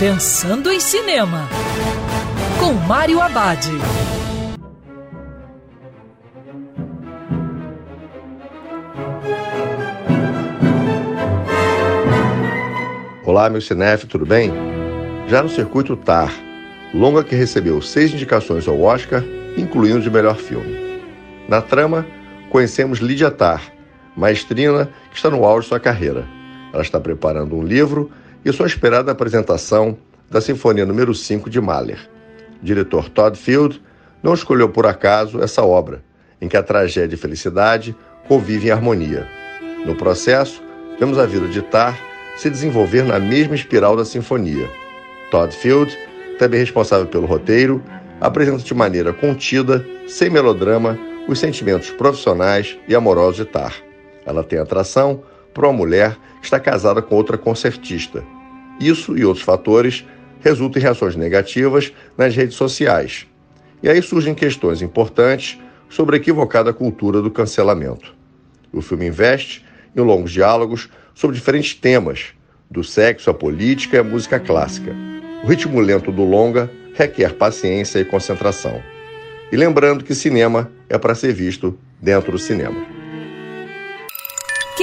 Pensando em Cinema, com Mário Abad. Olá, meu cinef, tudo bem? Já no circuito TAR, longa que recebeu seis indicações ao Oscar, incluindo de melhor filme. Na trama, conhecemos Lydia Tarr, maestrina que está no auge de sua carreira. Ela está preparando um livro e sua esperada apresentação da Sinfonia número 5 de Mahler. O diretor Todd Field não escolheu por acaso essa obra, em que a tragédia e felicidade convivem em harmonia. No processo, vemos a vida de Tar se desenvolver na mesma espiral da sinfonia. Todd Field, também responsável pelo roteiro, apresenta de maneira contida, sem melodrama, os sentimentos profissionais e amorosos de Tar. Ela tem atração por uma mulher que está casada com outra concertista. Isso e outros fatores resultam em reações negativas nas redes sociais. E aí surgem questões importantes sobre a equivocada cultura do cancelamento. O filme investe em longos diálogos sobre diferentes temas, do sexo à política e à música clássica. O ritmo lento do longa requer paciência e concentração. E lembrando que cinema é para ser visto dentro do cinema.